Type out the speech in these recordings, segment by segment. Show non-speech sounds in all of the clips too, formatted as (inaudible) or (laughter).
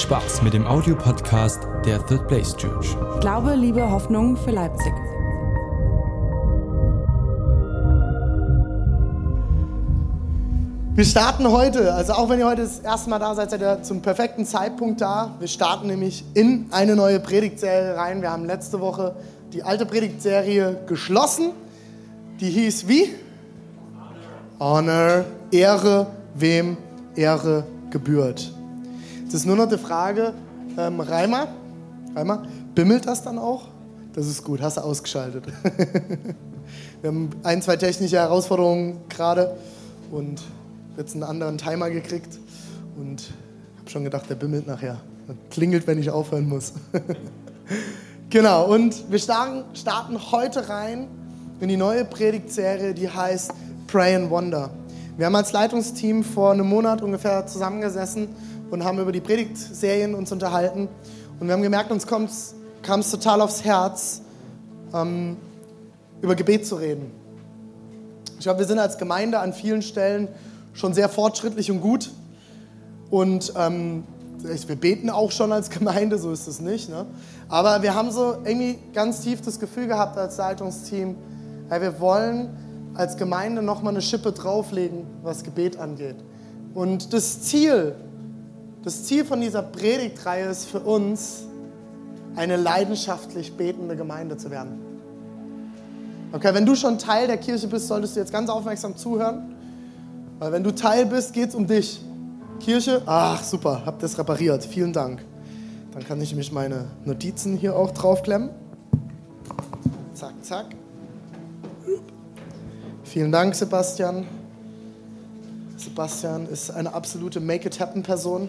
Spaß mit dem Audiopodcast der Third Place Church. Glaube, Liebe, Hoffnung für Leipzig. Wir starten heute, also auch wenn ihr heute das erste Mal da seid, seid ihr zum perfekten Zeitpunkt da. Wir starten nämlich in eine neue Predigtserie rein. Wir haben letzte Woche die alte Predigtserie geschlossen. Die hieß wie? Honor, Ehre, wem Ehre gebührt. Es ist nur noch die Frage, ähm, Reimer, Reimer, bimmelt das dann auch? Das ist gut, hast du ausgeschaltet. (laughs) Wir haben ein, zwei technische Herausforderungen gerade und jetzt einen anderen Timer gekriegt und habe schon gedacht, der bimmelt nachher. Und klingelt, wenn ich aufhören muss. (laughs) genau, und wir starten, starten heute rein in die neue Predigtserie, die heißt Pray and Wonder. Wir haben als Leitungsteam vor einem Monat ungefähr zusammengesessen und haben über die Predigtserien uns unterhalten. Und wir haben gemerkt, uns kam es total aufs Herz, ähm, über Gebet zu reden. Ich glaube, wir sind als Gemeinde an vielen Stellen schon sehr fortschrittlich und gut. Und ähm, wir beten auch schon als Gemeinde, so ist es nicht. Ne? Aber wir haben so irgendwie ganz tief das Gefühl gehabt als Leitungsteam, hey, wir wollen als Gemeinde nochmal eine Schippe drauflegen, was Gebet angeht. Und das Ziel, das Ziel von dieser Predigtreihe ist für uns, eine leidenschaftlich betende Gemeinde zu werden. Okay, wenn du schon Teil der Kirche bist, solltest du jetzt ganz aufmerksam zuhören. Weil wenn du Teil bist, geht es um dich. Kirche, ach super, habt das repariert. Vielen Dank. Dann kann ich mich meine Notizen hier auch draufklemmen. Zack, zack. Vielen Dank, Sebastian. Sebastian ist eine absolute Make-it-happen-Person.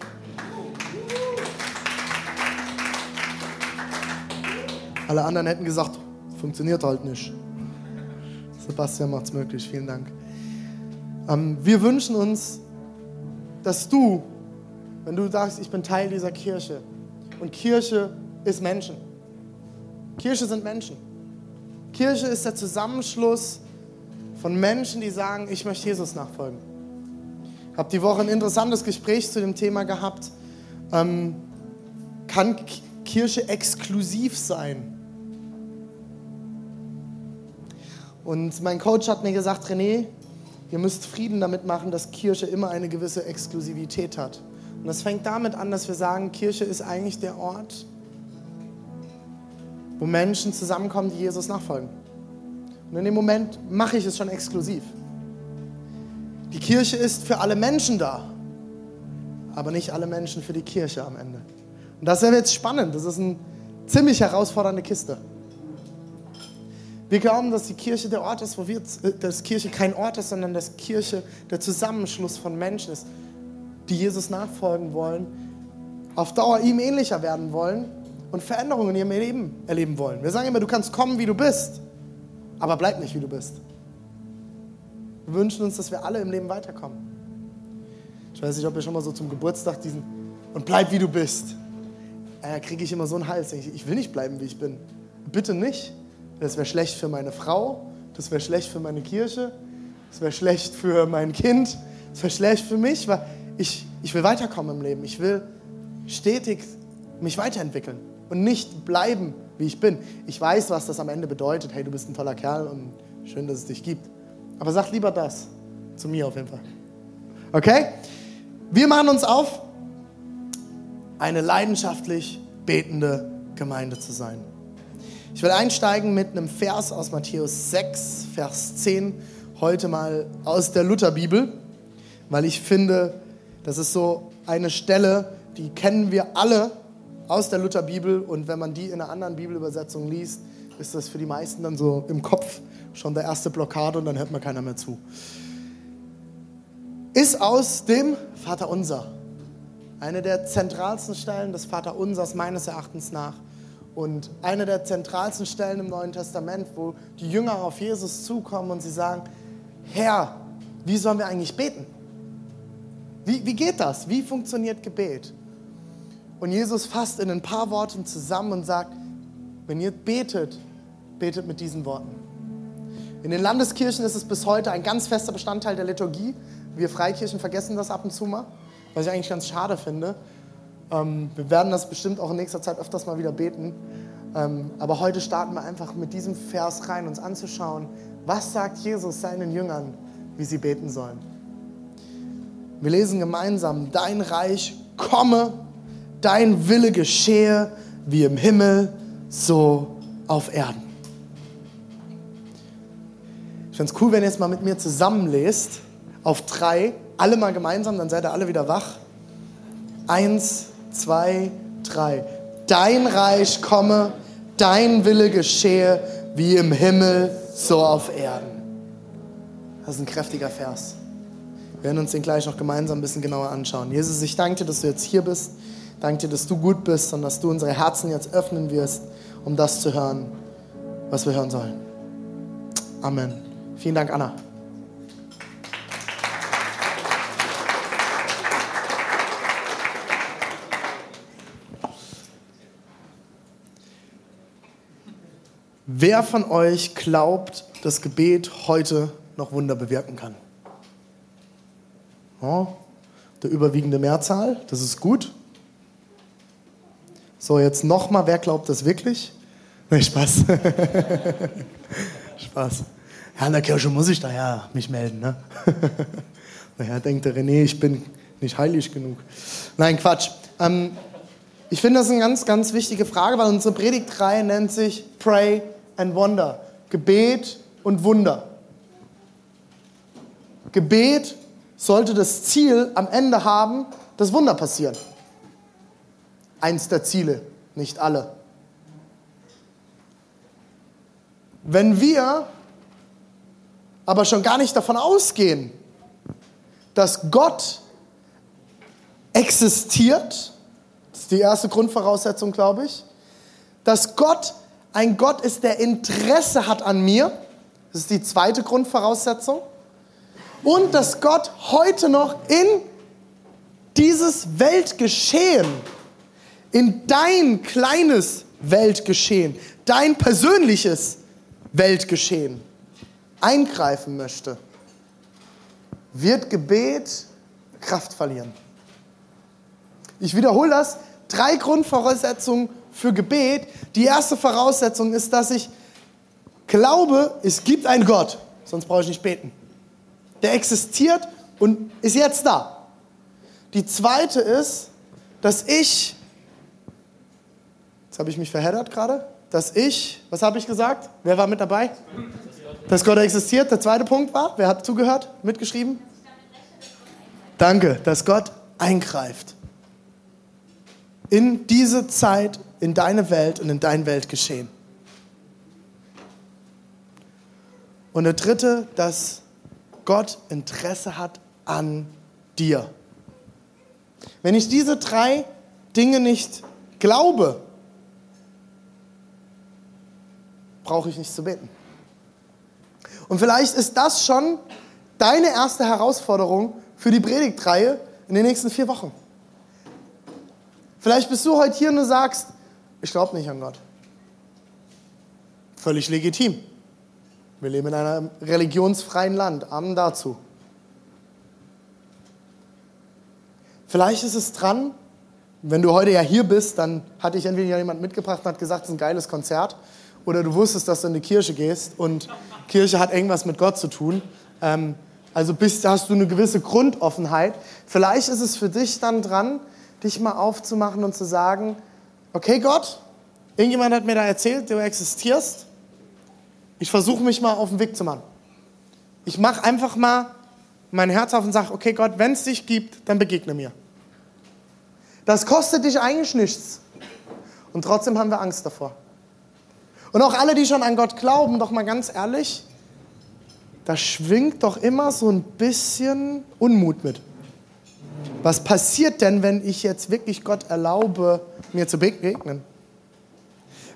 Alle anderen hätten gesagt, funktioniert halt nicht. Sebastian macht es möglich. Vielen Dank. Ähm, wir wünschen uns, dass du, wenn du sagst, ich bin Teil dieser Kirche, und Kirche ist Menschen. Kirche sind Menschen. Kirche ist der Zusammenschluss von Menschen, die sagen, ich möchte Jesus nachfolgen. Ich habe die Woche ein interessantes Gespräch zu dem Thema gehabt. Ähm, kann Kirche exklusiv sein? Und mein Coach hat mir gesagt, René, ihr müsst Frieden damit machen, dass Kirche immer eine gewisse Exklusivität hat. Und das fängt damit an, dass wir sagen, Kirche ist eigentlich der Ort, wo Menschen zusammenkommen, die Jesus nachfolgen. Und in dem Moment mache ich es schon exklusiv. Die Kirche ist für alle Menschen da, aber nicht alle Menschen für die Kirche am Ende. Und das ist jetzt spannend. Das ist eine ziemlich herausfordernde Kiste. Wir glauben, dass die Kirche der Ort ist, wo wir, äh, dass Kirche kein Ort ist, sondern dass Kirche der Zusammenschluss von Menschen ist, die Jesus nachfolgen wollen, auf Dauer ihm ähnlicher werden wollen und Veränderungen in ihrem Leben erleben wollen. Wir sagen immer, du kannst kommen, wie du bist aber bleib nicht, wie du bist. Wir wünschen uns, dass wir alle im Leben weiterkommen. Ich weiß nicht, ob ihr schon mal so zum Geburtstag diesen und bleib, wie du bist. Äh, kriege ich immer so einen Hals. Ich, ich will nicht bleiben, wie ich bin. Bitte nicht. Das wäre schlecht für meine Frau, das wäre schlecht für meine Kirche, das wäre schlecht für mein Kind, das wäre schlecht für mich, weil ich, ich will weiterkommen im Leben. Ich will stetig mich weiterentwickeln und nicht bleiben, wie ich bin. Ich weiß, was das am Ende bedeutet. Hey, du bist ein toller Kerl und schön, dass es dich gibt. Aber sag lieber das. Zu mir auf jeden Fall. Okay? Wir machen uns auf, eine leidenschaftlich betende Gemeinde zu sein. Ich will einsteigen mit einem Vers aus Matthäus 6, Vers 10, heute mal aus der Lutherbibel, weil ich finde, das ist so eine Stelle, die kennen wir alle aus der Lutherbibel und wenn man die in einer anderen Bibelübersetzung liest, ist das für die meisten dann so im Kopf schon der erste Blockade und dann hört man keiner mehr zu. Ist aus dem Vaterunser. Eine der zentralsten Stellen des Vaterunsers meines Erachtens nach. Und eine der zentralsten Stellen im Neuen Testament, wo die Jünger auf Jesus zukommen und sie sagen, Herr, wie sollen wir eigentlich beten? Wie, wie geht das? Wie funktioniert Gebet? Und Jesus fasst in ein paar Worten zusammen und sagt, wenn ihr betet, betet mit diesen Worten. In den Landeskirchen ist es bis heute ein ganz fester Bestandteil der Liturgie. Wir Freikirchen vergessen das ab und zu mal, was ich eigentlich ganz schade finde. Ähm, wir werden das bestimmt auch in nächster Zeit öfters mal wieder beten. Ähm, aber heute starten wir einfach mit diesem Vers rein, uns anzuschauen, was sagt Jesus seinen Jüngern, wie sie beten sollen. Wir lesen gemeinsam, dein Reich komme, dein Wille geschehe, wie im Himmel, so auf Erden. Ich finde es cool, wenn ihr jetzt mal mit mir zusammenlest, auf drei, alle mal gemeinsam, dann seid ihr alle wieder wach. Eins, zwei, drei. Dein Reich komme, dein Wille geschehe, wie im Himmel, so auf Erden. Das ist ein kräftiger Vers. Wir werden uns den gleich noch gemeinsam ein bisschen genauer anschauen. Jesus, ich danke dir, dass du jetzt hier bist. Danke dir, dass du gut bist und dass du unsere Herzen jetzt öffnen wirst, um das zu hören, was wir hören sollen. Amen. Vielen Dank, Anna. Wer von euch glaubt, dass Gebet heute noch Wunder bewirken kann? Ja, der überwiegende Mehrzahl, das ist gut. So, jetzt nochmal, wer glaubt das wirklich? (laughs) Nee, Spaß. (laughs) Spaß. Ja, in der Kirche muss ich daher mich melden. Ne? (laughs) naja, denkt der René, ich bin nicht heilig genug. Nein, Quatsch. Ähm, ich finde das eine ganz, ganz wichtige Frage, weil unsere Predigtreihe nennt sich Pray and Wonder. Gebet und Wunder. Gebet sollte das Ziel am Ende haben, dass Wunder passieren. Eins der Ziele, nicht alle. Wenn wir aber schon gar nicht davon ausgehen, dass Gott existiert, das ist die erste Grundvoraussetzung, glaube ich, dass Gott ein Gott ist, der Interesse hat an mir. Das ist die zweite Grundvoraussetzung. Und dass Gott heute noch in dieses Weltgeschehen, in dein kleines Weltgeschehen, dein persönliches Weltgeschehen eingreifen möchte, wird Gebet Kraft verlieren. Ich wiederhole das. Drei Grundvoraussetzungen für Gebet. Die erste Voraussetzung ist, dass ich glaube, es gibt einen Gott, sonst brauche ich nicht beten. Der existiert und ist jetzt da. Die zweite ist, dass ich, jetzt habe ich mich verheddert gerade, dass ich, was habe ich gesagt? Wer war mit dabei? Dass Gott existiert. Der zweite Punkt war, wer hat zugehört, mitgeschrieben? Danke, dass Gott eingreift in diese Zeit, in deine Welt und in dein Weltgeschehen. Und der dritte, dass Gott Interesse hat an dir. Wenn ich diese drei Dinge nicht glaube, brauche ich nicht zu beten. Und vielleicht ist das schon deine erste Herausforderung für die Predigtreihe in den nächsten vier Wochen. Vielleicht bist du heute hier und du sagst, ich glaube nicht an Gott. Völlig legitim. Wir leben in einem religionsfreien Land. Amen dazu. Vielleicht ist es dran, wenn du heute ja hier bist, dann hat dich entweder jemand mitgebracht und hat gesagt, es ist ein geiles Konzert. Oder du wusstest, dass du in die Kirche gehst und Kirche hat irgendwas mit Gott zu tun. Ähm, also bist, hast du eine gewisse Grundoffenheit. Vielleicht ist es für dich dann dran, dich mal aufzumachen und zu sagen, okay Gott, irgendjemand hat mir da erzählt, du existierst. Ich versuche mich mal auf den Weg zu machen. Ich mache einfach mal mein Herz auf und sage, okay Gott, wenn es dich gibt, dann begegne mir. Das kostet dich eigentlich nichts. Und trotzdem haben wir Angst davor. Und auch alle, die schon an Gott glauben, doch mal ganz ehrlich, da schwingt doch immer so ein bisschen Unmut mit. Was passiert denn, wenn ich jetzt wirklich Gott erlaube, mir zu begegnen?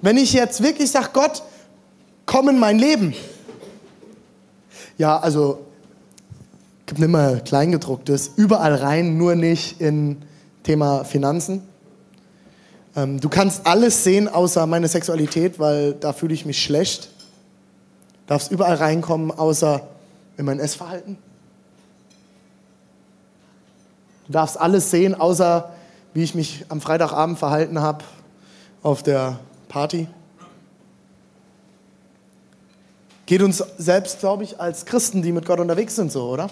Wenn ich jetzt wirklich sage, Gott, komm in mein Leben. Ja, also, gibt nicht mehr Kleingedrucktes, überall rein, nur nicht in Thema Finanzen. Ähm, du kannst alles sehen, außer meine Sexualität, weil da fühle ich mich schlecht. Du darfst überall reinkommen, außer in mein Essverhalten. Du darfst alles sehen, außer wie ich mich am Freitagabend verhalten habe auf der Party. Geht uns selbst, glaube ich, als Christen, die mit Gott unterwegs sind, so, oder?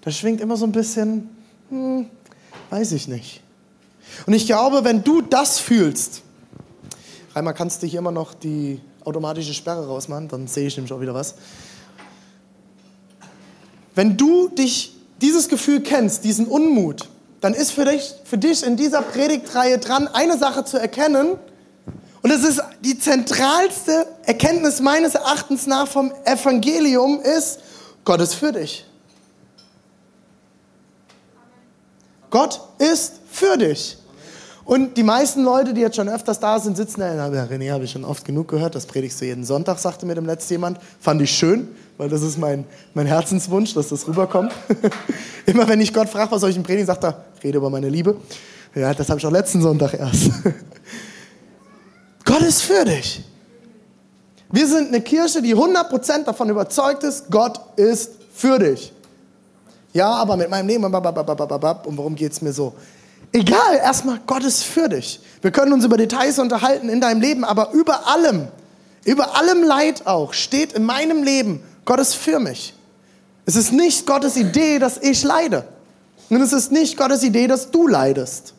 Da schwingt immer so ein bisschen, hm, weiß ich nicht. Und ich glaube, wenn du das fühlst, Reimer, kannst du hier immer noch die automatische Sperre rausmachen, dann sehe ich nämlich auch wieder was. Wenn du dich dieses Gefühl kennst, diesen Unmut, dann ist für dich, für dich in dieser Predigtreihe dran, eine Sache zu erkennen. Und es ist die zentralste Erkenntnis meines Erachtens nach vom Evangelium ist, Gott ist für dich. Gott ist für dich. Und die meisten Leute, die jetzt schon öfters da sind, sitzen da, ja, René, habe ich schon oft genug gehört, das predigst du jeden Sonntag, sagte mir dem letzten jemand. Fand ich schön, weil das ist mein, mein Herzenswunsch, dass das rüberkommt. (laughs) Immer wenn ich Gott frage, was soll ich im predigen, sagt er, rede über meine Liebe. Ja, das habe ich auch letzten Sonntag erst. (laughs) Gott ist für dich. Wir sind eine Kirche, die 100% davon überzeugt ist, Gott ist für dich. Ja, aber mit meinem Leben, und warum geht es mir so? Egal, erstmal, Gott ist für dich. Wir können uns über Details unterhalten in deinem Leben, aber über allem, über allem Leid auch, steht in meinem Leben, Gott ist für mich. Es ist nicht Gottes Idee, dass ich leide. Und es ist nicht Gottes Idee, dass du leidest.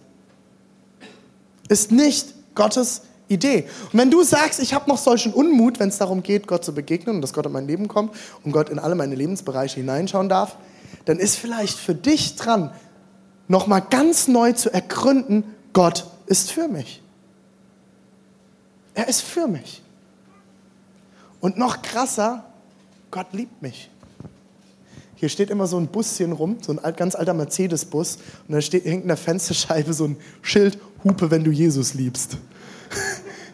Ist nicht Gottes Idee. Und wenn du sagst, ich habe noch solchen Unmut, wenn es darum geht, Gott zu begegnen und dass Gott in mein Leben kommt und Gott in alle meine Lebensbereiche hineinschauen darf, dann ist vielleicht für dich dran, nochmal ganz neu zu ergründen, Gott ist für mich. Er ist für mich. Und noch krasser, Gott liebt mich. Hier steht immer so ein Buschen rum, so ein ganz alter Mercedes-Bus, und da steht, hängt in der Fensterscheibe so ein Schild, Hupe, wenn du Jesus liebst. (laughs)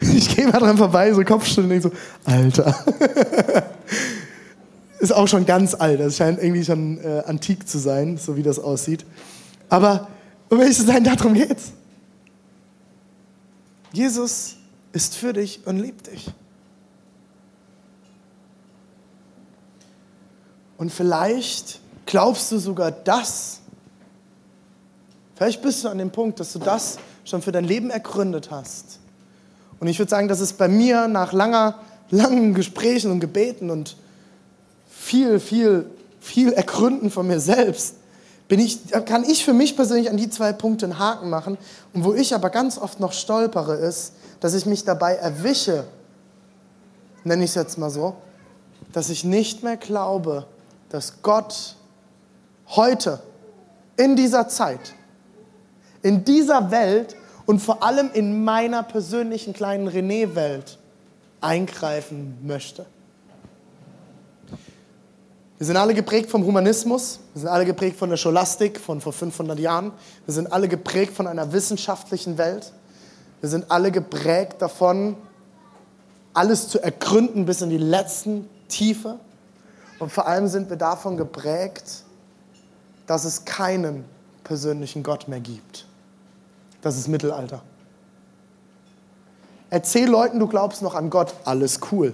Ich gehe mal dran vorbei, so Kopfschütteln und denke so, Alter. (laughs) Ist auch schon ganz alt, das scheint irgendwie schon äh, antik zu sein, so wie das aussieht. Aber um ehrlich zu sein, darum geht's. Jesus ist für dich und liebt dich. Und vielleicht glaubst du sogar das. Vielleicht bist du an dem Punkt, dass du das schon für dein Leben ergründet hast. Und ich würde sagen, dass es bei mir nach langer, langen Gesprächen und Gebeten und viel, viel, viel Ergründen von mir selbst bin ich, kann ich für mich persönlich an die zwei Punkte einen Haken machen. Und wo ich aber ganz oft noch stolpere, ist, dass ich mich dabei erwische, nenne ich es jetzt mal so, dass ich nicht mehr glaube, dass Gott heute, in dieser Zeit, in dieser Welt und vor allem in meiner persönlichen kleinen René-Welt eingreifen möchte. Wir sind alle geprägt vom Humanismus, wir sind alle geprägt von der Scholastik von vor 500 Jahren, wir sind alle geprägt von einer wissenschaftlichen Welt, wir sind alle geprägt davon, alles zu ergründen bis in die letzten Tiefe. Und vor allem sind wir davon geprägt, dass es keinen persönlichen Gott mehr gibt. Das ist Mittelalter. Erzähl Leuten, du glaubst noch an Gott, alles cool.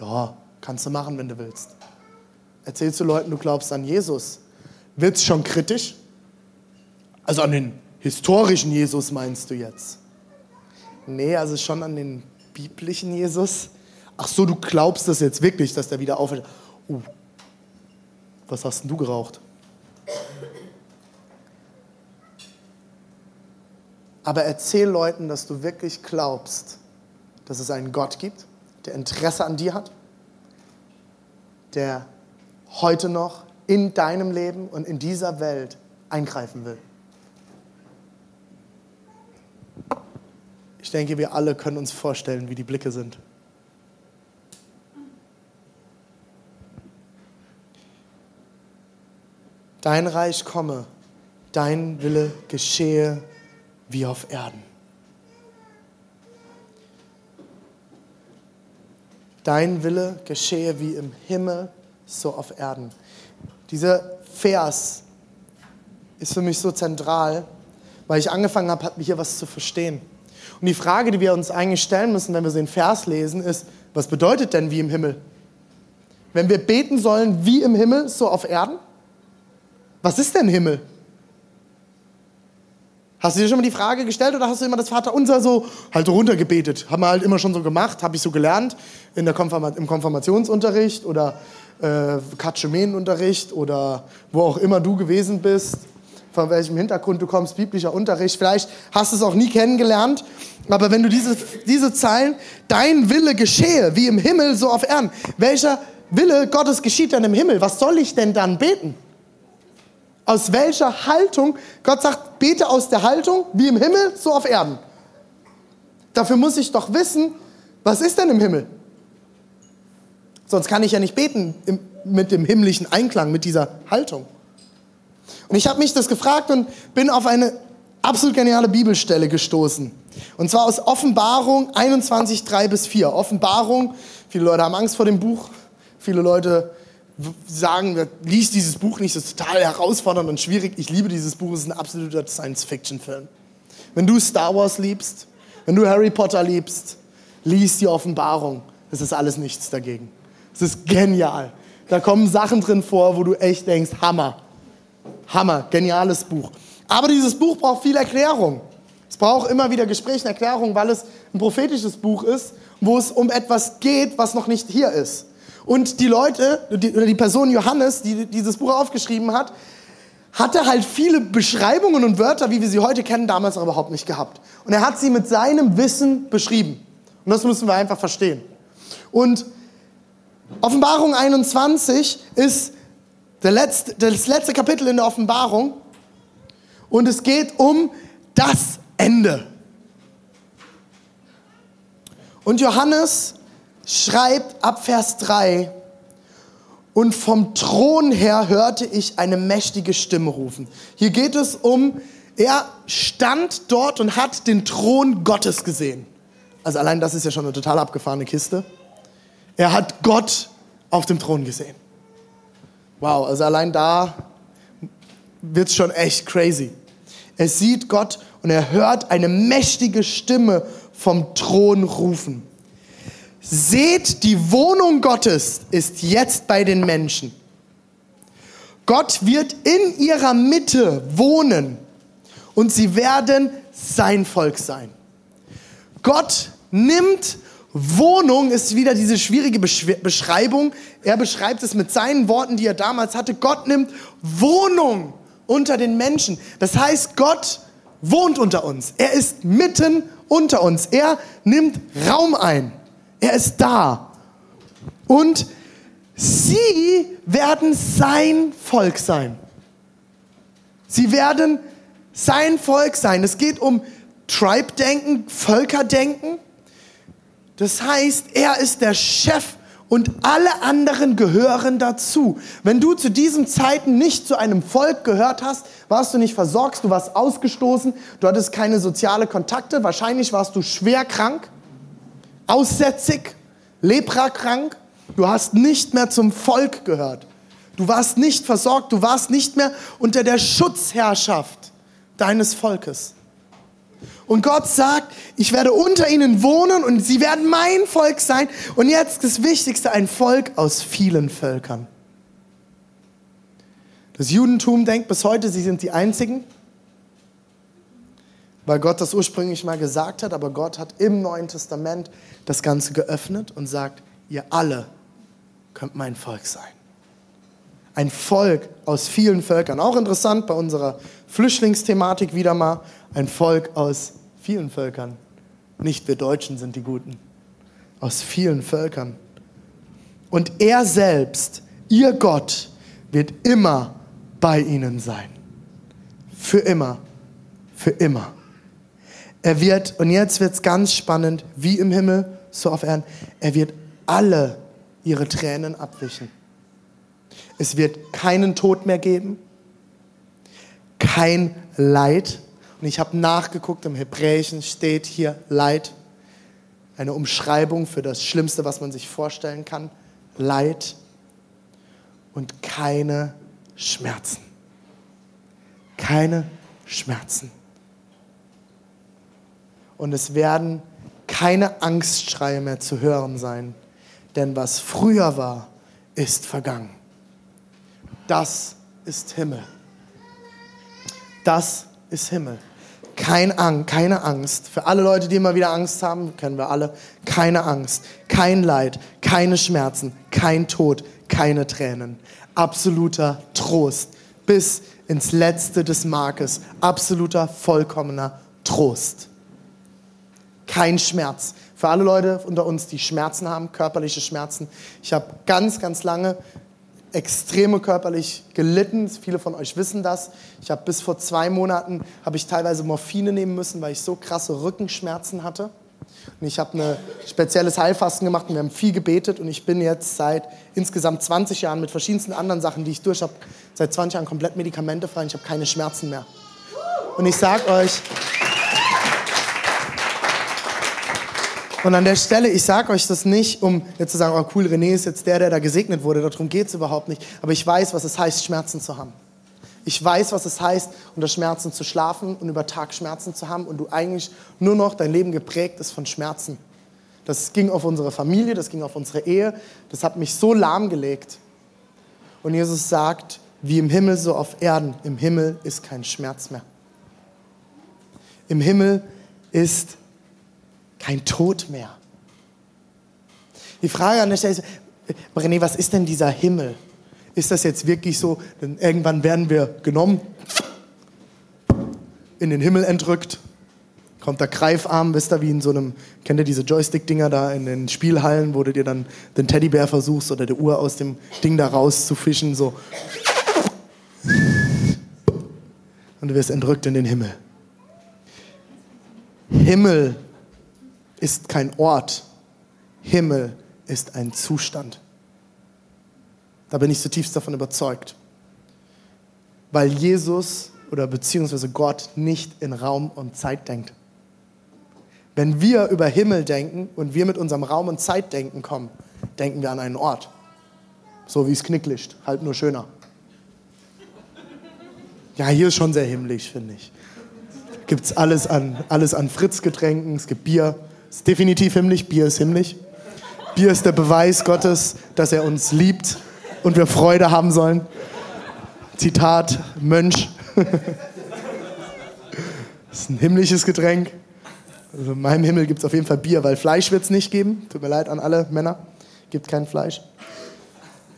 Ja, kannst du machen, wenn du willst erzählst du Leuten, du glaubst an Jesus, wird es schon kritisch? Also an den historischen Jesus meinst du jetzt? Nee, also schon an den biblischen Jesus. Ach so, du glaubst das jetzt wirklich, dass der wieder aufhört. Uh, was hast denn du geraucht? Aber erzähl Leuten, dass du wirklich glaubst, dass es einen Gott gibt, der Interesse an dir hat, der heute noch in deinem Leben und in dieser Welt eingreifen will. Ich denke, wir alle können uns vorstellen, wie die Blicke sind. Dein Reich komme, dein Wille geschehe wie auf Erden. Dein Wille geschehe wie im Himmel so auf Erden. Dieser Vers ist für mich so zentral, weil ich angefangen habe, hier was zu verstehen. Und die Frage, die wir uns eigentlich stellen müssen, wenn wir so den Vers lesen, ist, was bedeutet denn wie im Himmel? Wenn wir beten sollen wie im Himmel, so auf Erden? Was ist denn Himmel? Hast du dir schon mal die Frage gestellt oder hast du immer das Vaterunser so halt runtergebetet? Haben wir halt immer schon so gemacht, habe ich so gelernt in der Konfirma im Konfirmationsunterricht oder äh, Katechumenenunterricht oder wo auch immer du gewesen bist, von welchem Hintergrund du kommst, biblischer Unterricht. Vielleicht hast du es auch nie kennengelernt, aber wenn du diese, diese Zeilen, dein Wille geschehe, wie im Himmel, so auf Erden. Welcher Wille Gottes geschieht denn im Himmel? Was soll ich denn dann beten? Aus welcher Haltung? Gott sagt, bete aus der Haltung, wie im Himmel, so auf Erden. Dafür muss ich doch wissen, was ist denn im Himmel? Sonst kann ich ja nicht beten im, mit dem himmlischen Einklang, mit dieser Haltung. Und ich habe mich das gefragt und bin auf eine absolut geniale Bibelstelle gestoßen. Und zwar aus Offenbarung 21, 3 bis 4. Offenbarung, viele Leute haben Angst vor dem Buch, viele Leute sagen, liest dieses Buch nicht, das ist total herausfordernd und schwierig. Ich liebe dieses Buch, es ist ein absoluter Science-Fiction-Film. Wenn du Star Wars liebst, wenn du Harry Potter liebst, liest die Offenbarung. Das ist alles nichts dagegen. Es ist genial. Da kommen Sachen drin vor, wo du echt denkst, Hammer. Hammer, geniales Buch. Aber dieses Buch braucht viel Erklärung. Es braucht immer wieder Gespräche und Erklärung, weil es ein prophetisches Buch ist, wo es um etwas geht, was noch nicht hier ist. Und die Leute, die, oder die Person Johannes, die dieses Buch aufgeschrieben hat, hatte halt viele Beschreibungen und Wörter, wie wir sie heute kennen, damals auch überhaupt nicht gehabt. Und er hat sie mit seinem Wissen beschrieben. Und das müssen wir einfach verstehen. Und Offenbarung 21 ist letzte, das letzte Kapitel in der Offenbarung. Und es geht um das Ende. Und Johannes schreibt ab Vers 3, und vom Thron her hörte ich eine mächtige Stimme rufen. Hier geht es um, er stand dort und hat den Thron Gottes gesehen. Also allein das ist ja schon eine total abgefahrene Kiste. Er hat Gott auf dem Thron gesehen. Wow, also allein da wird es schon echt crazy. Er sieht Gott und er hört eine mächtige Stimme vom Thron rufen. Seht, die Wohnung Gottes ist jetzt bei den Menschen. Gott wird in ihrer Mitte wohnen und sie werden sein Volk sein. Gott nimmt Wohnung, ist wieder diese schwierige Beschreibung. Er beschreibt es mit seinen Worten, die er damals hatte. Gott nimmt Wohnung unter den Menschen. Das heißt, Gott wohnt unter uns. Er ist mitten unter uns. Er nimmt Raum ein. Er ist da. Und sie werden sein Volk sein. Sie werden sein Volk sein. Es geht um Tribe-Denken, Völkerdenken. Das heißt, er ist der Chef und alle anderen gehören dazu. Wenn du zu diesen Zeiten nicht zu einem Volk gehört hast, warst du nicht versorgt, du warst ausgestoßen, du hattest keine soziale Kontakte, wahrscheinlich warst du schwer krank aussätzig, leprakrank. Du hast nicht mehr zum Volk gehört. Du warst nicht versorgt. Du warst nicht mehr unter der Schutzherrschaft deines Volkes. Und Gott sagt, ich werde unter ihnen wohnen und sie werden mein Volk sein. Und jetzt das Wichtigste, ein Volk aus vielen Völkern. Das Judentum denkt bis heute, sie sind die Einzigen weil Gott das ursprünglich mal gesagt hat, aber Gott hat im Neuen Testament das Ganze geöffnet und sagt, ihr alle könnt mein Volk sein. Ein Volk aus vielen Völkern. Auch interessant bei unserer Flüchtlingsthematik wieder mal. Ein Volk aus vielen Völkern. Nicht wir Deutschen sind die Guten. Aus vielen Völkern. Und er selbst, ihr Gott, wird immer bei ihnen sein. Für immer. Für immer. Er wird, und jetzt wird es ganz spannend, wie im Himmel, so auf Erden, er wird alle ihre Tränen abwischen. Es wird keinen Tod mehr geben, kein Leid. Und ich habe nachgeguckt, im Hebräischen steht hier Leid, eine Umschreibung für das Schlimmste, was man sich vorstellen kann. Leid und keine Schmerzen. Keine Schmerzen und es werden keine Angstschreie mehr zu hören sein, denn was früher war, ist vergangen. Das ist Himmel. Das ist Himmel. kein Ang keine Angst. Für alle Leute, die immer wieder Angst haben, kennen wir alle, keine Angst, kein Leid, keine Schmerzen, kein Tod, keine Tränen. Absoluter Trost bis ins Letzte des Markes. Absoluter, vollkommener Trost. Kein Schmerz. Für alle Leute unter uns, die Schmerzen haben, körperliche Schmerzen. Ich habe ganz, ganz lange extreme körperlich gelitten. Viele von euch wissen das. Ich habe bis vor zwei Monaten habe ich teilweise Morphine nehmen müssen, weil ich so krasse Rückenschmerzen hatte. Und ich habe ein spezielles Heilfasten gemacht und wir haben viel gebetet und ich bin jetzt seit insgesamt 20 Jahren mit verschiedensten anderen Sachen, die ich durch habe, seit 20 Jahren komplett medikamentefrei und ich habe keine Schmerzen mehr. Und ich sage euch, Und an der Stelle, ich sage euch das nicht, um jetzt zu sagen, oh cool, René ist jetzt der, der da gesegnet wurde. Darum geht es überhaupt nicht. Aber ich weiß, was es heißt, Schmerzen zu haben. Ich weiß, was es heißt, unter Schmerzen zu schlafen und über Tag Schmerzen zu haben und du eigentlich nur noch dein Leben geprägt ist von Schmerzen. Das ging auf unsere Familie, das ging auf unsere Ehe. Das hat mich so lahmgelegt. Und Jesus sagt, wie im Himmel, so auf Erden. Im Himmel ist kein Schmerz mehr. Im Himmel ist kein Tod mehr. Die Frage an der Stelle ist, René, was ist denn dieser Himmel? Ist das jetzt wirklich so, denn irgendwann werden wir genommen, in den Himmel entrückt, kommt der Greifarm, wisst ihr, wie in so einem, kennt ihr diese Joystick-Dinger da in den Spielhallen, wo du dir dann den Teddybär versuchst oder die Uhr aus dem Ding da rauszufischen, so. Und du wirst entrückt in den Himmel. Himmel ist kein Ort. Himmel ist ein Zustand. Da bin ich zutiefst davon überzeugt. Weil Jesus oder beziehungsweise Gott nicht in Raum und Zeit denkt. Wenn wir über Himmel denken und wir mit unserem Raum- und Zeitdenken kommen, denken wir an einen Ort. So wie es Knicklicht, halt nur schöner. Ja, hier ist schon sehr himmlisch, finde ich. Gibt es alles an, alles an Fritz-Getränken, es gibt Bier, ist definitiv himmlisch, Bier ist himmlisch. Bier ist der Beweis Gottes, dass er uns liebt und wir Freude haben sollen. Zitat Mönch. Das (laughs) ist ein himmlisches Getränk. Also in meinem Himmel gibt es auf jeden Fall Bier, weil Fleisch wird es nicht geben. Tut mir leid an alle Männer. Gibt kein Fleisch.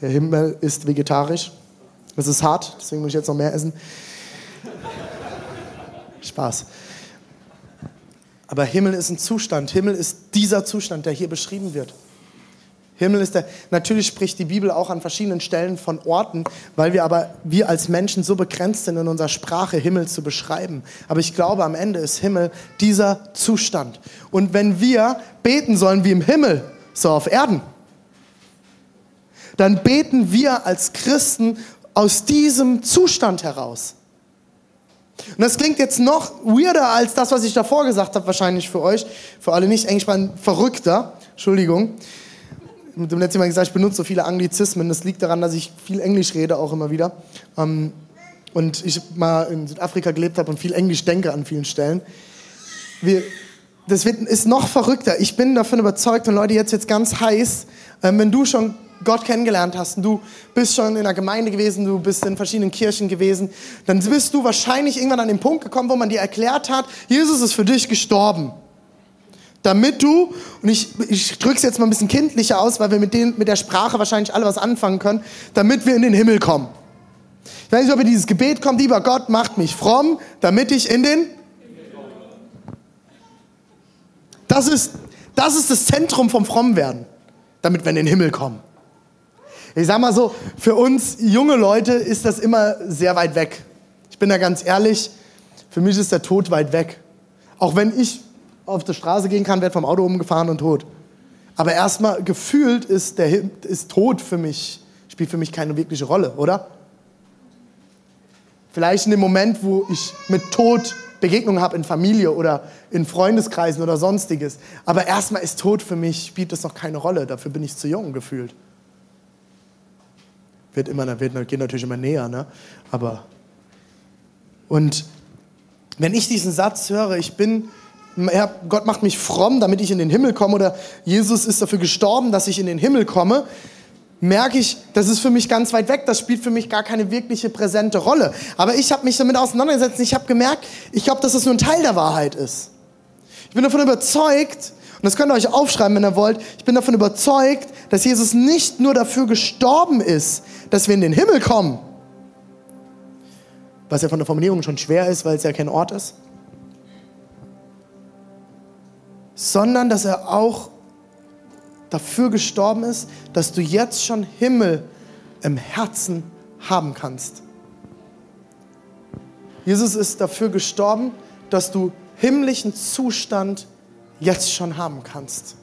Der Himmel ist vegetarisch. Es ist hart, deswegen muss ich jetzt noch mehr essen. Spaß. Aber Himmel ist ein Zustand. Himmel ist dieser Zustand, der hier beschrieben wird. Himmel ist der. Natürlich spricht die Bibel auch an verschiedenen Stellen von Orten, weil wir aber, wir als Menschen so begrenzt sind in unserer Sprache, Himmel zu beschreiben. Aber ich glaube, am Ende ist Himmel dieser Zustand. Und wenn wir beten sollen wie im Himmel, so auf Erden, dann beten wir als Christen aus diesem Zustand heraus. Und das klingt jetzt noch weirder als das, was ich davor gesagt habe, wahrscheinlich für euch, für alle nicht Englischsprachigen, verrückter, Entschuldigung. Mit dem letzten Mal gesagt, ich benutze so viele Anglizismen. Das liegt daran, dass ich viel Englisch rede, auch immer wieder. Ähm, und ich mal in Südafrika gelebt habe und viel Englisch denke an vielen Stellen. Wir, das wird, ist noch verrückter. Ich bin davon überzeugt, und Leute, jetzt jetzt ganz heiß, ähm, wenn du schon Gott kennengelernt hast und du bist schon in der Gemeinde gewesen, du bist in verschiedenen Kirchen gewesen, dann bist du wahrscheinlich irgendwann an den Punkt gekommen, wo man dir erklärt hat, Jesus ist für dich gestorben. Damit du, und ich, ich drücke es jetzt mal ein bisschen kindlicher aus, weil wir mit, den, mit der Sprache wahrscheinlich alle was anfangen können, damit wir in den Himmel kommen. Ich weiß nicht, ob ihr dieses Gebet kommt, lieber Gott, macht mich fromm, damit ich in den... Das ist, das ist das Zentrum vom Frommwerden, damit wir in den Himmel kommen. Ich sag mal so, für uns junge Leute ist das immer sehr weit weg. Ich bin da ganz ehrlich, für mich ist der Tod weit weg. Auch wenn ich auf der Straße gehen kann, werde vom Auto umgefahren und tot. Aber erstmal gefühlt ist der ist Tod für mich, spielt für mich keine wirkliche Rolle, oder? Vielleicht in dem Moment, wo ich mit Tod Begegnungen habe in Familie oder in Freundeskreisen oder sonstiges. Aber erstmal ist Tod für mich, spielt das noch keine Rolle. Dafür bin ich zu jung gefühlt wird immer, wird, geht natürlich immer näher, ne? Aber und wenn ich diesen Satz höre, ich bin, Herr, Gott macht mich fromm, damit ich in den Himmel komme, oder Jesus ist dafür gestorben, dass ich in den Himmel komme, merke ich, das ist für mich ganz weit weg, das spielt für mich gar keine wirkliche präsente Rolle. Aber ich habe mich damit auseinandergesetzt und ich habe gemerkt, ich glaube, dass das nur ein Teil der Wahrheit ist. Ich bin davon überzeugt, und das könnt ihr euch aufschreiben, wenn ihr wollt, ich bin davon überzeugt, dass Jesus nicht nur dafür gestorben ist, dass wir in den Himmel kommen, was ja von der Formulierung schon schwer ist, weil es ja kein Ort ist, sondern dass er auch dafür gestorben ist, dass du jetzt schon Himmel im Herzen haben kannst. Jesus ist dafür gestorben, dass du himmlischen Zustand jetzt schon haben kannst.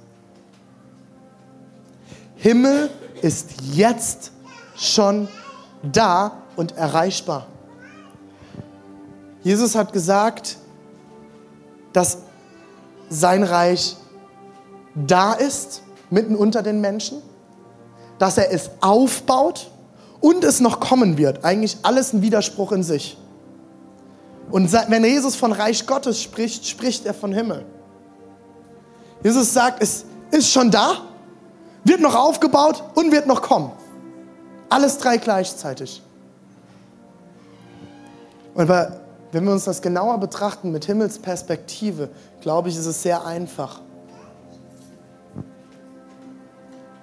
Himmel ist jetzt schon da und erreichbar. Jesus hat gesagt, dass sein Reich da ist mitten unter den Menschen, dass er es aufbaut und es noch kommen wird. Eigentlich alles ein Widerspruch in sich. Und wenn Jesus von Reich Gottes spricht, spricht er von Himmel. Jesus sagt, es ist schon da, wird noch aufgebaut und wird noch kommen. Alles drei gleichzeitig. Und wenn wir uns das genauer betrachten mit Himmelsperspektive, glaube ich, ist es sehr einfach.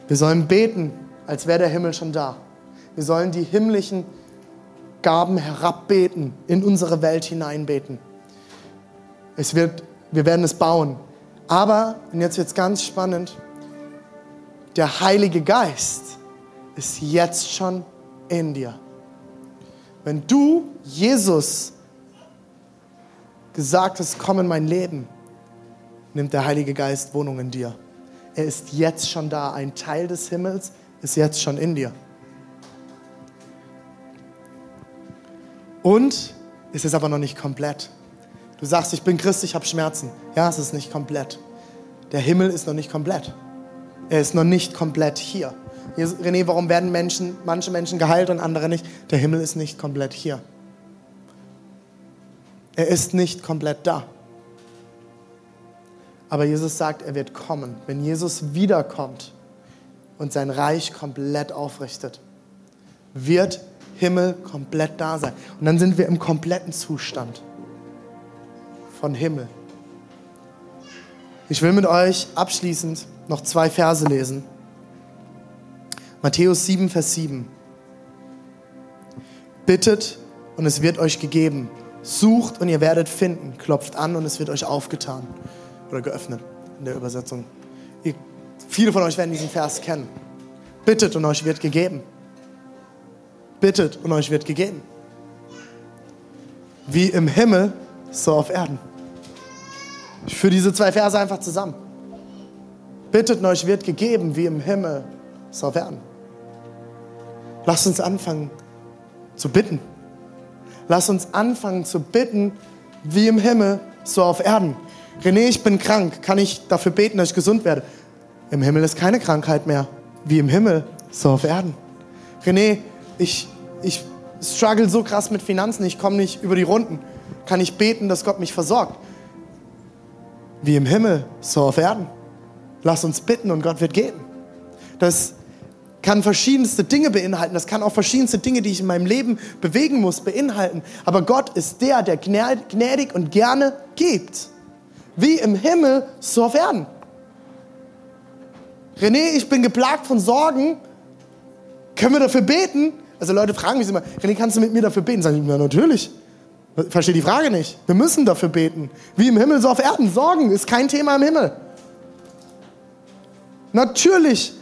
Wir sollen beten, als wäre der Himmel schon da. Wir sollen die himmlischen Gaben herabbeten, in unsere Welt hineinbeten. Es wird, wir werden es bauen. Aber, und jetzt wird es ganz spannend, der Heilige Geist ist jetzt schon in dir. Wenn du Jesus gesagt hast, komm in mein Leben, nimmt der Heilige Geist Wohnung in dir. Er ist jetzt schon da. Ein Teil des Himmels ist jetzt schon in dir. Und es ist aber noch nicht komplett. Du sagst, ich bin Christ, ich habe Schmerzen. Ja, es ist nicht komplett. Der Himmel ist noch nicht komplett. Er ist noch nicht komplett hier. René, warum werden Menschen, manche Menschen geheilt und andere nicht? Der Himmel ist nicht komplett hier. Er ist nicht komplett da. Aber Jesus sagt, er wird kommen. Wenn Jesus wiederkommt und sein Reich komplett aufrichtet, wird Himmel komplett da sein. Und dann sind wir im kompletten Zustand von Himmel. Ich will mit euch abschließend noch zwei Verse lesen. Matthäus 7, Vers 7. Bittet und es wird euch gegeben. Sucht und ihr werdet finden. Klopft an und es wird euch aufgetan oder geöffnet in der Übersetzung. Ihr, viele von euch werden diesen Vers kennen. Bittet und euch wird gegeben. Bittet und euch wird gegeben. Wie im Himmel, so auf Erden. Ich führe diese zwei Verse einfach zusammen. Bittet euch wird gegeben, wie im Himmel, so auf Erden. Lasst uns anfangen zu bitten. Lasst uns anfangen zu bitten, wie im Himmel, so auf Erden. René, ich bin krank. Kann ich dafür beten, dass ich gesund werde? Im Himmel ist keine Krankheit mehr. Wie im Himmel, so auf Erden. René, ich, ich struggle so krass mit Finanzen, ich komme nicht über die Runden. Kann ich beten, dass Gott mich versorgt? Wie im Himmel, so auf Erden. Lass uns bitten und Gott wird geben. Das kann verschiedenste Dinge beinhalten. Das kann auch verschiedenste Dinge, die ich in meinem Leben bewegen muss, beinhalten. Aber Gott ist der, der gnädig und gerne gibt wie im Himmel, so auf Erden. René, ich bin geplagt von Sorgen. Können wir dafür beten? Also Leute fragen mich immer, René, kannst du mit mir dafür beten? Sag ich, ja, natürlich. Verstehe die Frage nicht. Wir müssen dafür beten. Wie im Himmel, so auf Erden. Sorgen ist kein Thema im Himmel. Natürlich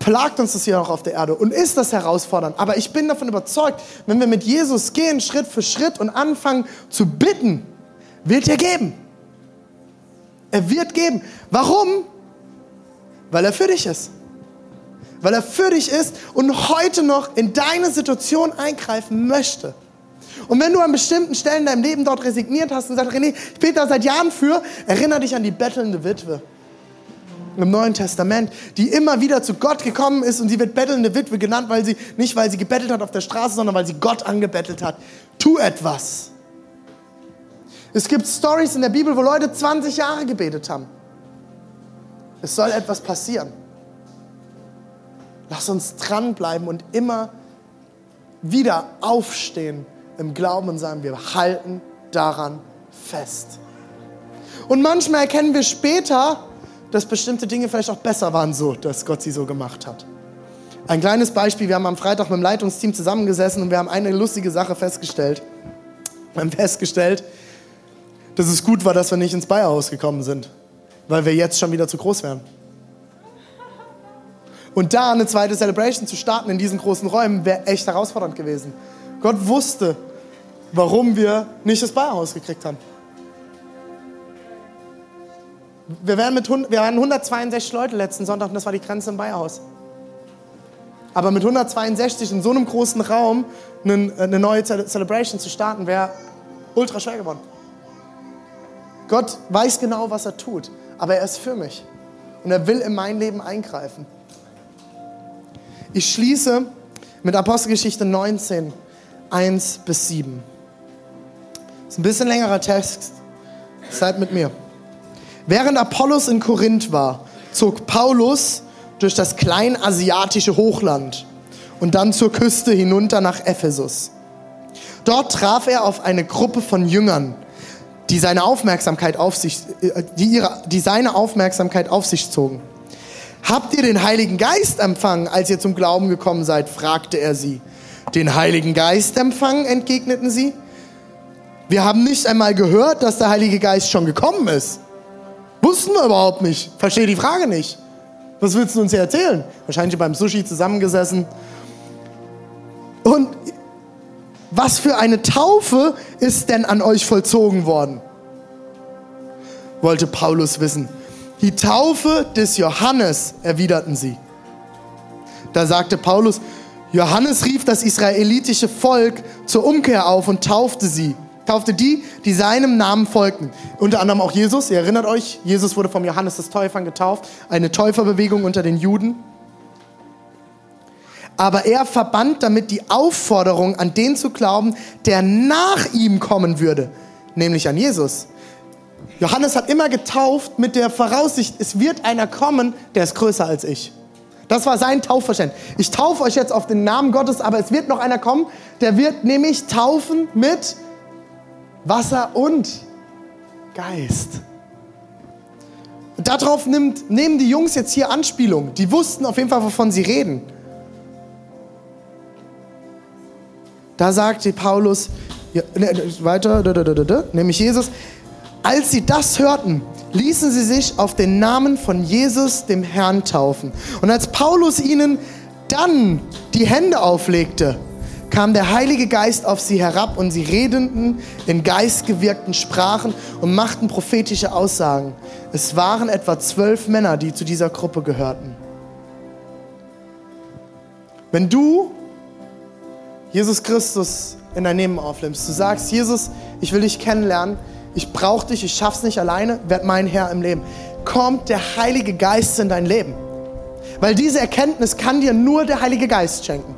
plagt uns das hier auch auf der Erde und ist das herausfordernd. Aber ich bin davon überzeugt, wenn wir mit Jesus gehen, Schritt für Schritt und anfangen zu bitten, wird er geben. Er wird geben. Warum? Weil er für dich ist. Weil er für dich ist und heute noch in deine Situation eingreifen möchte. Und wenn du an bestimmten Stellen in deinem Leben dort resigniert hast und sagst, René, ich bete da seit Jahren für, erinnere dich an die bettelnde Witwe im Neuen Testament, die immer wieder zu Gott gekommen ist und sie wird bettelnde Witwe genannt, weil sie nicht weil sie gebettelt hat auf der Straße, sondern weil sie Gott angebettelt hat. Tu etwas. Es gibt Stories in der Bibel, wo Leute 20 Jahre gebetet haben. Es soll etwas passieren. Lass uns dranbleiben und immer wieder aufstehen im Glauben und sagen, wir halten daran fest. Und manchmal erkennen wir später, dass bestimmte Dinge vielleicht auch besser waren so, dass Gott sie so gemacht hat. Ein kleines Beispiel, wir haben am Freitag mit dem Leitungsteam zusammengesessen und wir haben eine lustige Sache festgestellt. Wir haben festgestellt, dass es gut war, dass wir nicht ins Bayerhaus gekommen sind, weil wir jetzt schon wieder zu groß wären. Und da eine zweite Celebration zu starten in diesen großen Räumen wäre echt herausfordernd gewesen. Gott wusste, warum wir nicht das Bayerhaus gekriegt haben. Wir, wären mit, wir waren 162 Leute letzten Sonntag und das war die Grenze im Bayerhaus. Aber mit 162 in so einem großen Raum eine neue Celebration zu starten, wäre ultra schwer geworden. Gott weiß genau, was er tut, aber er ist für mich und er will in mein Leben eingreifen. Ich schließe mit Apostelgeschichte 19, 1 bis 7. Das ist ein bisschen längerer Text. Seid mit mir. Während Apollos in Korinth war, zog Paulus durch das kleinasiatische Hochland und dann zur Küste hinunter nach Ephesus. Dort traf er auf eine Gruppe von Jüngern, die seine Aufmerksamkeit auf sich, äh, die, ihre, die seine Aufmerksamkeit auf sich zogen. Habt ihr den Heiligen Geist empfangen, als ihr zum Glauben gekommen seid? fragte er sie. Den Heiligen Geist empfangen, entgegneten sie. Wir haben nicht einmal gehört, dass der Heilige Geist schon gekommen ist. Wussten wir überhaupt nicht. Verstehe die Frage nicht. Was willst du uns hier erzählen? Wahrscheinlich beim Sushi zusammengesessen. Und was für eine Taufe ist denn an euch vollzogen worden? Wollte Paulus wissen. Die Taufe des Johannes, erwiderten sie. Da sagte Paulus, Johannes rief das israelitische Volk zur Umkehr auf und taufte sie taufte die, die seinem Namen folgten. Unter anderem auch Jesus. Ihr erinnert euch, Jesus wurde vom Johannes des Täufern getauft. Eine Täuferbewegung unter den Juden. Aber er verband damit die Aufforderung, an den zu glauben, der nach ihm kommen würde, nämlich an Jesus. Johannes hat immer getauft mit der Voraussicht, es wird einer kommen, der ist größer als ich. Das war sein Taufverständnis. Ich taufe euch jetzt auf den Namen Gottes, aber es wird noch einer kommen, der wird nämlich taufen mit Wasser und Geist. Und darauf nimmt, nehmen die Jungs jetzt hier Anspielung. Die wussten auf jeden Fall, wovon sie reden. Da sagte Paulus, ja, ne, weiter, da, da, da, nämlich Jesus, als sie das hörten, ließen sie sich auf den Namen von Jesus, dem Herrn, taufen. Und als Paulus ihnen dann die Hände auflegte, kam der Heilige Geist auf sie herab und sie redeten in geistgewirkten Sprachen und machten prophetische Aussagen. Es waren etwa zwölf Männer, die zu dieser Gruppe gehörten. Wenn du Jesus Christus in dein Leben aufnimmst, du sagst, Jesus, ich will dich kennenlernen, ich brauche dich, ich schaff's nicht alleine, werd mein Herr im Leben. Kommt der Heilige Geist in dein Leben. Weil diese Erkenntnis kann dir nur der Heilige Geist schenken.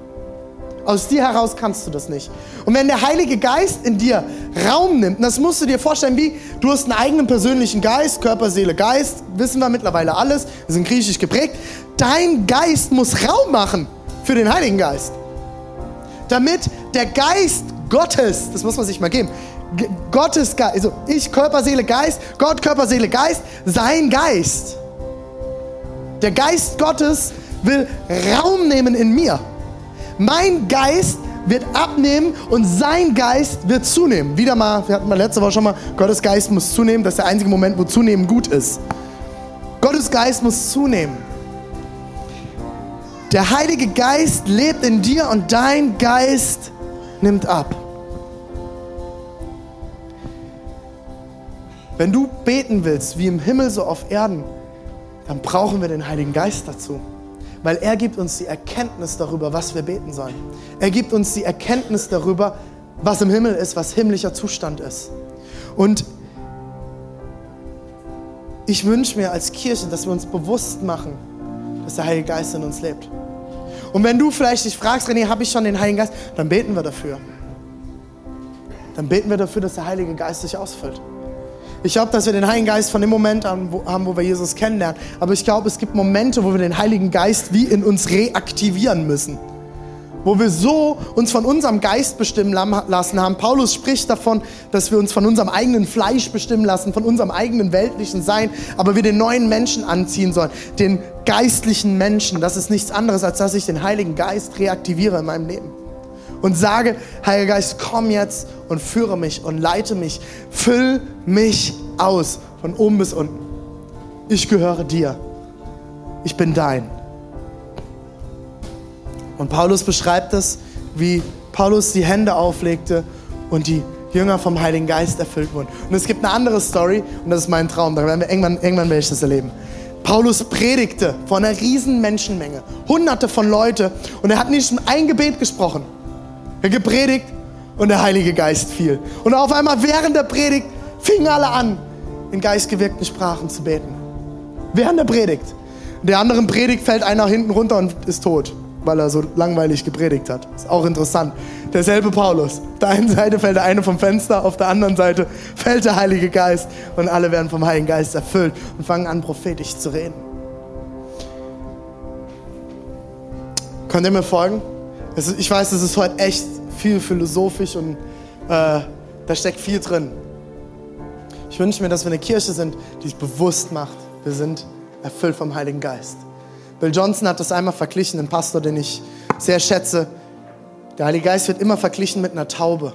Aus dir heraus kannst du das nicht. Und wenn der Heilige Geist in dir Raum nimmt, das musst du dir vorstellen, wie du hast einen eigenen persönlichen Geist, Körper, Seele, Geist, wissen wir mittlerweile alles, wir sind griechisch geprägt. Dein Geist muss Raum machen für den Heiligen Geist. Damit der Geist Gottes, das muss man sich mal geben, Gottes Geist, also ich Körper, Seele, Geist, Gott Körper, Seele, Geist, sein Geist. Der Geist Gottes will Raum nehmen in mir. Mein Geist wird abnehmen und sein Geist wird zunehmen. Wieder mal, wir hatten mal letzte Woche schon mal, Gottes Geist muss zunehmen. Das ist der einzige Moment, wo zunehmen gut ist. Gottes Geist muss zunehmen. Der Heilige Geist lebt in dir und dein Geist nimmt ab. Wenn du beten willst, wie im Himmel so auf Erden, dann brauchen wir den Heiligen Geist dazu weil er gibt uns die Erkenntnis darüber, was wir beten sollen. Er gibt uns die Erkenntnis darüber, was im Himmel ist, was himmlischer Zustand ist. Und ich wünsche mir als Kirche, dass wir uns bewusst machen, dass der Heilige Geist in uns lebt. Und wenn du vielleicht dich fragst, René, habe ich schon den Heiligen Geist? Dann beten wir dafür. Dann beten wir dafür, dass der Heilige Geist sich ausfüllt. Ich glaube, dass wir den Heiligen Geist von dem Moment an wo, haben, wo wir Jesus kennenlernen. Aber ich glaube, es gibt Momente, wo wir den Heiligen Geist wie in uns reaktivieren müssen. Wo wir so uns von unserem Geist bestimmen lassen haben. Paulus spricht davon, dass wir uns von unserem eigenen Fleisch bestimmen lassen, von unserem eigenen weltlichen Sein, aber wir den neuen Menschen anziehen sollen, den geistlichen Menschen. Das ist nichts anderes, als dass ich den Heiligen Geist reaktiviere in meinem Leben und sage, Heiliger Geist, komm jetzt und führe mich und leite mich. Füll mich aus von oben bis unten. Ich gehöre dir. Ich bin dein. Und Paulus beschreibt es, wie Paulus die Hände auflegte und die Jünger vom Heiligen Geist erfüllt wurden. Und es gibt eine andere Story und das ist mein Traum. Da werden wir irgendwann, irgendwann werde ich das erleben. Paulus predigte vor einer riesen Menschenmenge, hunderte von Leute und er hat nicht ein Gebet gesprochen gepredigt und der Heilige Geist fiel. Und auf einmal während der Predigt fingen alle an, in geistgewirkten Sprachen zu beten. Während der Predigt. In der anderen Predigt fällt einer hinten runter und ist tot, weil er so langweilig gepredigt hat. Ist auch interessant. Derselbe Paulus. Auf der einen Seite fällt der eine vom Fenster, auf der anderen Seite fällt der Heilige Geist und alle werden vom Heiligen Geist erfüllt und fangen an, prophetisch zu reden. Könnt ihr mir folgen? Ich weiß, es ist heute echt viel philosophisch und äh, da steckt viel drin. Ich wünsche mir, dass wir eine Kirche sind, die sich bewusst macht, wir sind erfüllt vom Heiligen Geist. Bill Johnson hat das einmal verglichen, ein Pastor, den ich sehr schätze. Der Heilige Geist wird immer verglichen mit einer Taube.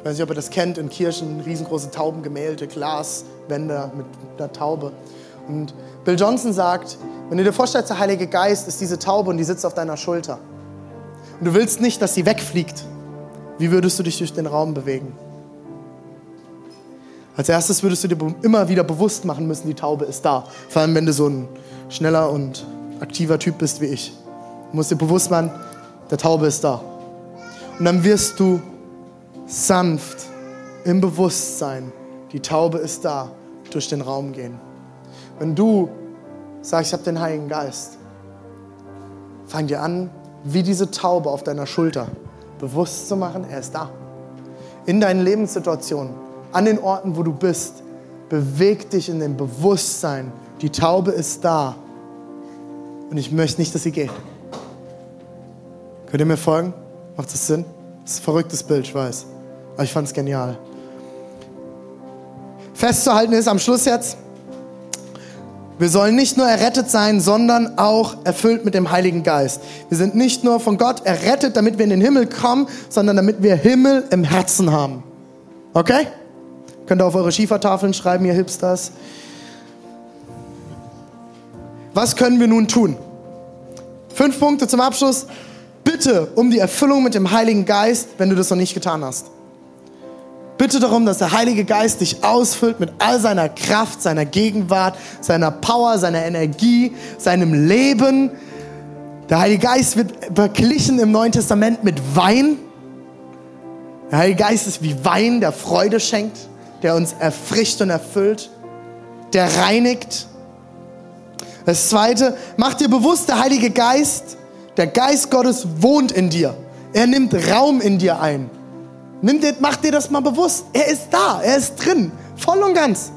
Ich weiß nicht, ob ihr das kennt, in Kirchen riesengroße Taubengemälde, Glaswände mit einer Taube. Und Bill Johnson sagt, wenn du dir vorstellst, der Heilige Geist ist diese Taube und die sitzt auf deiner Schulter. Und du willst nicht, dass sie wegfliegt. Wie würdest du dich durch den Raum bewegen? Als erstes würdest du dir immer wieder bewusst machen müssen, die Taube ist da. Vor allem, wenn du so ein schneller und aktiver Typ bist wie ich. Du musst dir bewusst machen, der Taube ist da. Und dann wirst du sanft im Bewusstsein, die Taube ist da, durch den Raum gehen. Wenn du sagst, ich habe den Heiligen Geist, fang dir an, wie diese Taube auf deiner Schulter bewusst zu machen, er ist da. In deinen Lebenssituationen, an den Orten, wo du bist, beweg dich in dem Bewusstsein, die Taube ist da und ich möchte nicht, dass sie geht. Könnt ihr mir folgen? Macht das Sinn? Das ist ein verrücktes Bild, ich weiß. Aber ich fand es genial. Festzuhalten ist am Schluss jetzt, wir sollen nicht nur errettet sein, sondern auch erfüllt mit dem Heiligen Geist. Wir sind nicht nur von Gott errettet, damit wir in den Himmel kommen, sondern damit wir Himmel im Herzen haben. Okay? Könnt ihr auf eure Schiefertafeln schreiben, ihr Hipsters. Was können wir nun tun? Fünf Punkte zum Abschluss. Bitte um die Erfüllung mit dem Heiligen Geist, wenn du das noch nicht getan hast. Bitte darum, dass der Heilige Geist dich ausfüllt mit all seiner Kraft, seiner Gegenwart, seiner Power, seiner Energie, seinem Leben. Der Heilige Geist wird verglichen im Neuen Testament mit Wein. Der Heilige Geist ist wie Wein, der Freude schenkt, der uns erfrischt und erfüllt, der reinigt. Das Zweite, mach dir bewusst, der Heilige Geist, der Geist Gottes wohnt in dir. Er nimmt Raum in dir ein. Nimm dir, mach dir das mal bewusst. Er ist da, er ist drin, voll und ganz.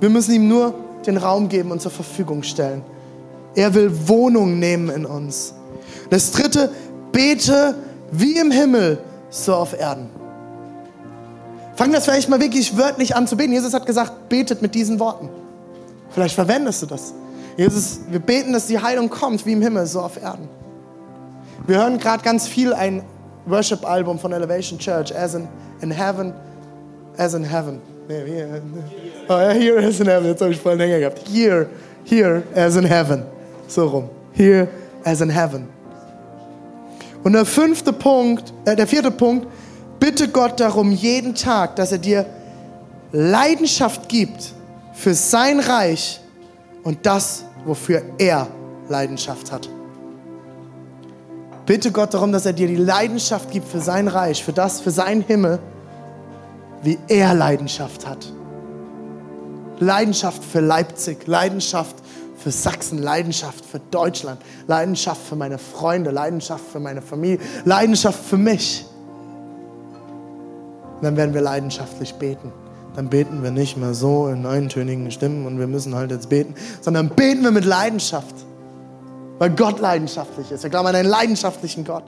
Wir müssen ihm nur den Raum geben und zur Verfügung stellen. Er will Wohnung nehmen in uns. Das dritte, bete wie im Himmel, so auf Erden. Fang das vielleicht mal wirklich wörtlich an zu beten. Jesus hat gesagt, betet mit diesen Worten. Vielleicht verwendest du das. Jesus, wir beten, dass die Heilung kommt, wie im Himmel, so auf Erden. Wir hören gerade ganz viel ein Worship-Album von Elevation Church, As in, in Heaven, As in Heaven. Nee, here, oh, ja, Here as in Heaven, jetzt habe ich voll länger gehabt. Here, here as in Heaven. So rum. Here as in Heaven. Und der fünfte Punkt, äh, der vierte Punkt, bitte Gott darum jeden Tag, dass er dir Leidenschaft gibt für sein Reich und das, wofür er Leidenschaft hat. Bitte Gott darum, dass er dir die Leidenschaft gibt für sein Reich, für das, für seinen Himmel, wie er Leidenschaft hat. Leidenschaft für Leipzig, Leidenschaft für Sachsen, Leidenschaft für Deutschland, Leidenschaft für meine Freunde, Leidenschaft für meine Familie, Leidenschaft für mich. Und dann werden wir leidenschaftlich beten. dann beten wir nicht mehr so in eintönigen Stimmen und wir müssen halt jetzt beten, sondern beten wir mit Leidenschaft, weil Gott leidenschaftlich ist. Wir glauben an einen leidenschaftlichen Gott.